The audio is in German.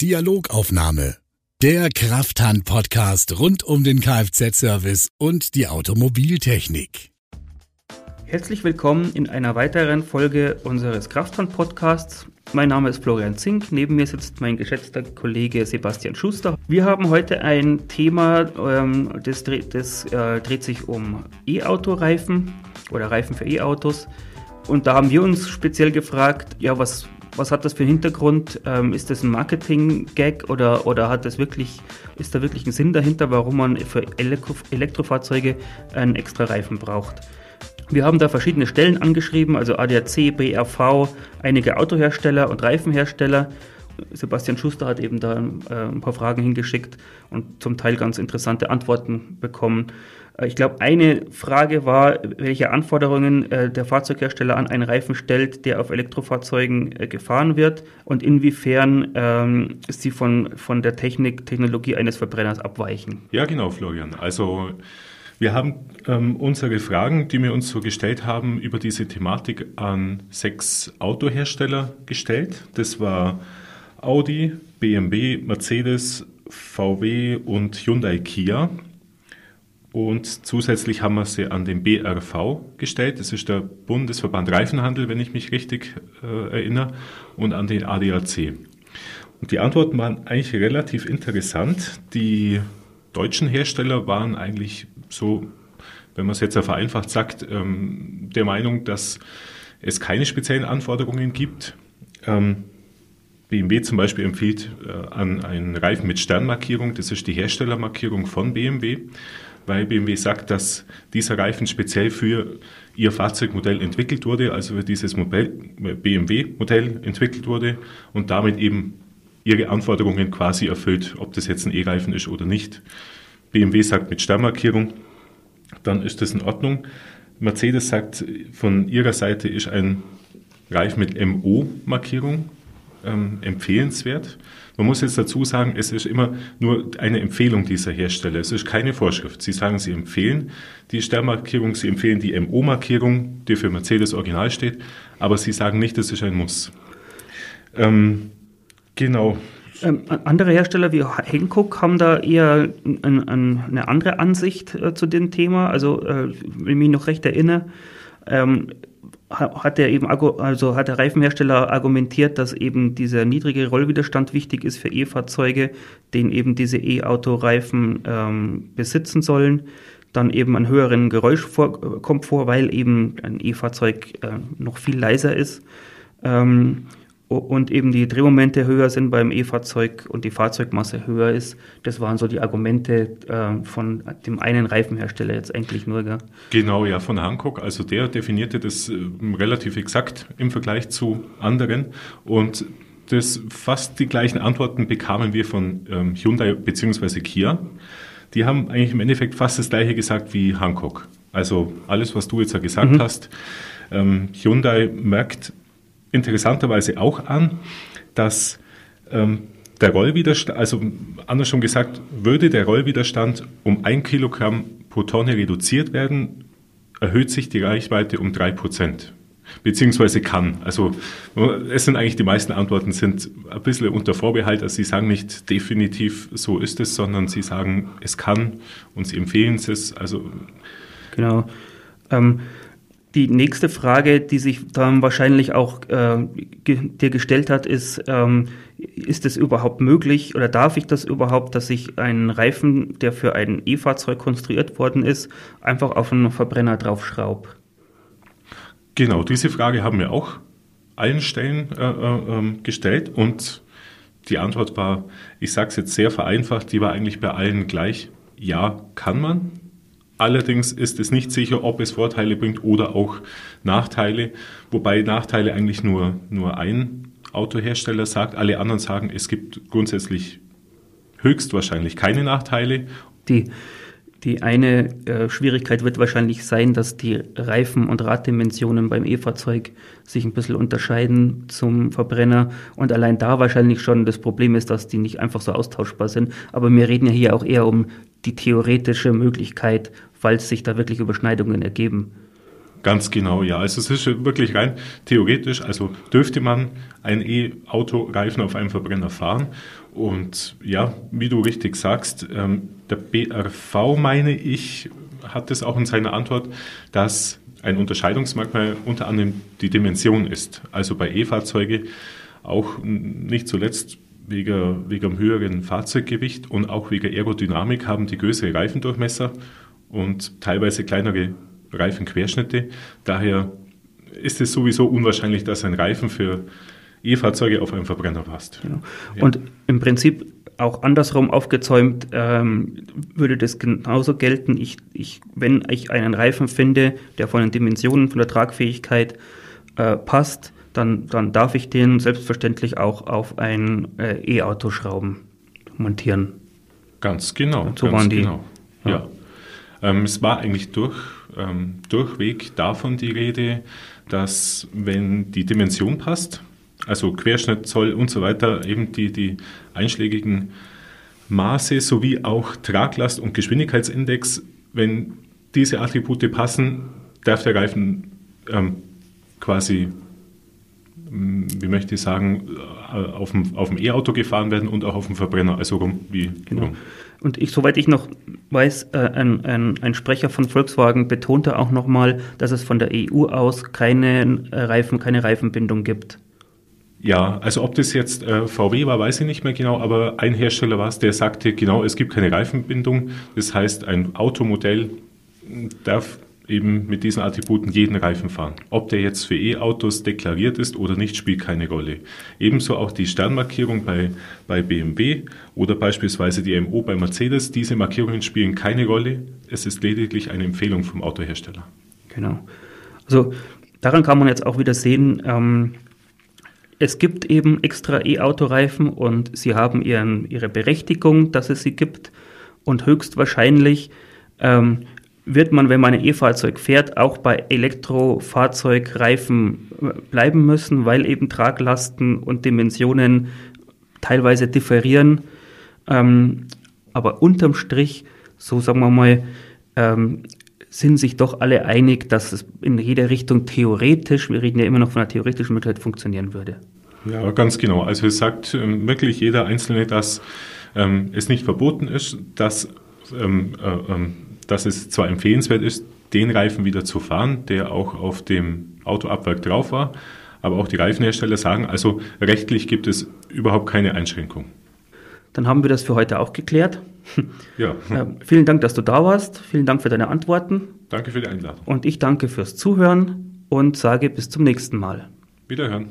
Dialogaufnahme. Der Krafthand-Podcast rund um den Kfz-Service und die Automobiltechnik. Herzlich willkommen in einer weiteren Folge unseres Krafthand-Podcasts. Mein Name ist Florian Zink, neben mir sitzt mein geschätzter Kollege Sebastian Schuster. Wir haben heute ein Thema, ähm, das, dreht, das äh, dreht sich um E-Auto-Reifen oder Reifen für E-Autos. Und da haben wir uns speziell gefragt, ja, was, was hat das für einen Hintergrund? Ähm, ist das ein Marketing-Gag oder, oder hat das wirklich, ist da wirklich ein Sinn dahinter, warum man für Elektro Elektrofahrzeuge einen extra Reifen braucht? Wir haben da verschiedene Stellen angeschrieben, also ADAC, BRV, einige Autohersteller und Reifenhersteller. Sebastian Schuster hat eben da äh, ein paar Fragen hingeschickt und zum Teil ganz interessante Antworten bekommen. Äh, ich glaube, eine Frage war, welche Anforderungen äh, der Fahrzeughersteller an einen Reifen stellt, der auf Elektrofahrzeugen gefahren wird und inwiefern ähm, sie von, von der Technik, Technologie eines Verbrenners abweichen. Ja, genau, Florian. Also wir haben ähm, unsere Fragen, die wir uns so gestellt haben, über diese Thematik an sechs Autohersteller gestellt. Das war Audi, BMW, Mercedes, VW und Hyundai Kia. Und zusätzlich haben wir sie an den BRV gestellt. Das ist der Bundesverband Reifenhandel, wenn ich mich richtig äh, erinnere, und an den ADAC. Und die Antworten waren eigentlich relativ interessant. Die deutschen Hersteller waren eigentlich so, wenn man es jetzt vereinfacht sagt, ähm, der Meinung, dass es keine speziellen Anforderungen gibt. Ähm, BMW zum Beispiel empfiehlt äh, an einen Reifen mit Sternmarkierung, das ist die Herstellermarkierung von BMW, weil BMW sagt, dass dieser Reifen speziell für ihr Fahrzeugmodell entwickelt wurde, also für dieses BMW-Modell entwickelt wurde und damit eben ihre Anforderungen quasi erfüllt, ob das jetzt ein E-Reifen ist oder nicht. BMW sagt mit Sternmarkierung, dann ist das in Ordnung. Mercedes sagt, von ihrer Seite ist ein Reifen mit MO-Markierung ähm, empfehlenswert. Man muss jetzt dazu sagen, es ist immer nur eine Empfehlung dieser Hersteller. Es ist keine Vorschrift. Sie sagen, sie empfehlen die Sternmarkierung, sie empfehlen die MO-Markierung, die für Mercedes Original steht, aber sie sagen nicht, es ist ein Muss. Ähm, genau. Ähm, andere Hersteller wie Hankook haben da eher ein, ein, eine andere Ansicht äh, zu dem Thema. Also, äh, wenn ich mich noch recht erinnere, ähm, hat der eben also hat der Reifenhersteller argumentiert, dass eben dieser niedrige Rollwiderstand wichtig ist für E-Fahrzeuge, den eben diese E-Auto-Reifen ähm, besitzen sollen. Dann eben einen höheren Geräuschkomfort, weil eben ein E-Fahrzeug äh, noch viel leiser ist. Ähm, und eben die Drehmomente höher sind beim E-Fahrzeug und die Fahrzeugmasse höher ist. Das waren so die Argumente äh, von dem einen Reifenhersteller jetzt eigentlich nur. Gell? Genau, ja, von Hankook. Also der definierte das äh, relativ exakt im Vergleich zu anderen und das fast die gleichen Antworten bekamen wir von ähm, Hyundai bzw. Kia. Die haben eigentlich im Endeffekt fast das gleiche gesagt wie Hankook. Also alles, was du jetzt ja gesagt mhm. hast. Ähm, Hyundai merkt interessanterweise auch an, dass ähm, der Rollwiderstand, also anders schon gesagt, würde der Rollwiderstand um ein Kilogramm pro Tonne reduziert werden, erhöht sich die Reichweite um drei Prozent. Beziehungsweise kann. Also es sind eigentlich die meisten Antworten sind ein bisschen unter Vorbehalt. Also sie sagen nicht definitiv so ist es, sondern sie sagen es kann und sie empfehlen es. Also genau. Ähm, die nächste Frage, die sich dann wahrscheinlich auch äh, ge dir gestellt hat, ist, ähm, ist es überhaupt möglich oder darf ich das überhaupt, dass ich einen Reifen, der für ein E-Fahrzeug konstruiert worden ist, einfach auf einen Verbrenner draufschraube? Genau, diese Frage haben wir auch allen Stellen äh, äh, ähm, gestellt und die Antwort war, ich sage es jetzt sehr vereinfacht, die war eigentlich bei allen gleich. Ja, kann man. Allerdings ist es nicht sicher, ob es Vorteile bringt oder auch Nachteile, wobei Nachteile eigentlich nur, nur ein Autohersteller sagt. Alle anderen sagen, es gibt grundsätzlich höchstwahrscheinlich keine Nachteile. Die, die eine äh, Schwierigkeit wird wahrscheinlich sein, dass die Reifen- und Raddimensionen beim E-Fahrzeug sich ein bisschen unterscheiden zum Verbrenner und allein da wahrscheinlich schon das Problem ist, dass die nicht einfach so austauschbar sind. Aber wir reden ja hier auch eher um die theoretische Möglichkeit falls sich da wirklich Überschneidungen ergeben. Ganz genau, ja. Also es ist wirklich rein theoretisch, also dürfte man ein E-Auto-Reifen auf einem Verbrenner fahren. Und ja, wie du richtig sagst, ähm, der BRV, meine ich, hat es auch in seiner Antwort, dass ein Unterscheidungsmerkmal unter anderem die Dimension ist. Also bei E-Fahrzeuge auch nicht zuletzt wegen, wegen dem höheren Fahrzeuggewicht und auch wegen Aerodynamik haben die größere Reifendurchmesser und teilweise kleinere Reifenquerschnitte. Daher ist es sowieso unwahrscheinlich, dass ein Reifen für E-Fahrzeuge auf einem Verbrenner passt. Genau. Ja. Und im Prinzip auch andersrum aufgezäumt ähm, würde das genauso gelten. Ich, ich, wenn ich einen Reifen finde, der von den Dimensionen, von der Tragfähigkeit äh, passt, dann, dann darf ich den selbstverständlich auch auf ein äh, E-Auto schrauben, montieren. Ganz genau. So ganz waren die. Genau. Ja. ja. Ähm, es war eigentlich durch, ähm, durchweg davon die Rede, dass wenn die Dimension passt, also Querschnitt, Zoll und so weiter, eben die, die einschlägigen Maße sowie auch Traglast und Geschwindigkeitsindex, wenn diese Attribute passen, darf der Reifen ähm, quasi, wie möchte ich sagen, äh, auf dem, auf dem E-Auto gefahren werden und auch auf dem Verbrenner, also rum wie genau. rum. Und ich, soweit ich noch weiß, äh, ein, ein, ein, Sprecher von Volkswagen betonte auch nochmal, dass es von der EU aus keine Reifen, keine Reifenbindung gibt. Ja, also ob das jetzt äh, VW war, weiß ich nicht mehr genau, aber ein Hersteller war es, der sagte, genau, es gibt keine Reifenbindung. Das heißt, ein Automodell darf eben mit diesen Attributen jeden Reifen fahren. Ob der jetzt für E-Autos deklariert ist oder nicht, spielt keine Rolle. Ebenso auch die Sternmarkierung bei, bei BMW oder beispielsweise die MO bei Mercedes. Diese Markierungen spielen keine Rolle. Es ist lediglich eine Empfehlung vom Autohersteller. Genau. Also daran kann man jetzt auch wieder sehen, ähm, es gibt eben extra E-Autoreifen und sie haben ihren, ihre Berechtigung, dass es sie gibt. Und höchstwahrscheinlich ähm, wird man, wenn man ein E-Fahrzeug fährt, auch bei Elektrofahrzeugreifen äh, bleiben müssen, weil eben Traglasten und Dimensionen teilweise differieren. Ähm, aber unterm Strich, so sagen wir mal, ähm, sind sich doch alle einig, dass es in jeder Richtung theoretisch, wir reden ja immer noch von einer theoretischen Möglichkeit, funktionieren würde. Ja, ganz genau. Also es sagt ähm, wirklich jeder Einzelne, dass ähm, es nicht verboten ist, dass, ähm, äh, ähm, dass es zwar empfehlenswert ist, den Reifen wieder zu fahren, der auch auf dem Autoabwerk drauf war, aber auch die Reifenhersteller sagen, also rechtlich gibt es überhaupt keine Einschränkung. Dann haben wir das für heute auch geklärt. Ja. Äh, vielen Dank, dass du da warst. Vielen Dank für deine Antworten. Danke für die Einladung. Und ich danke fürs Zuhören und sage bis zum nächsten Mal. Wiederhören.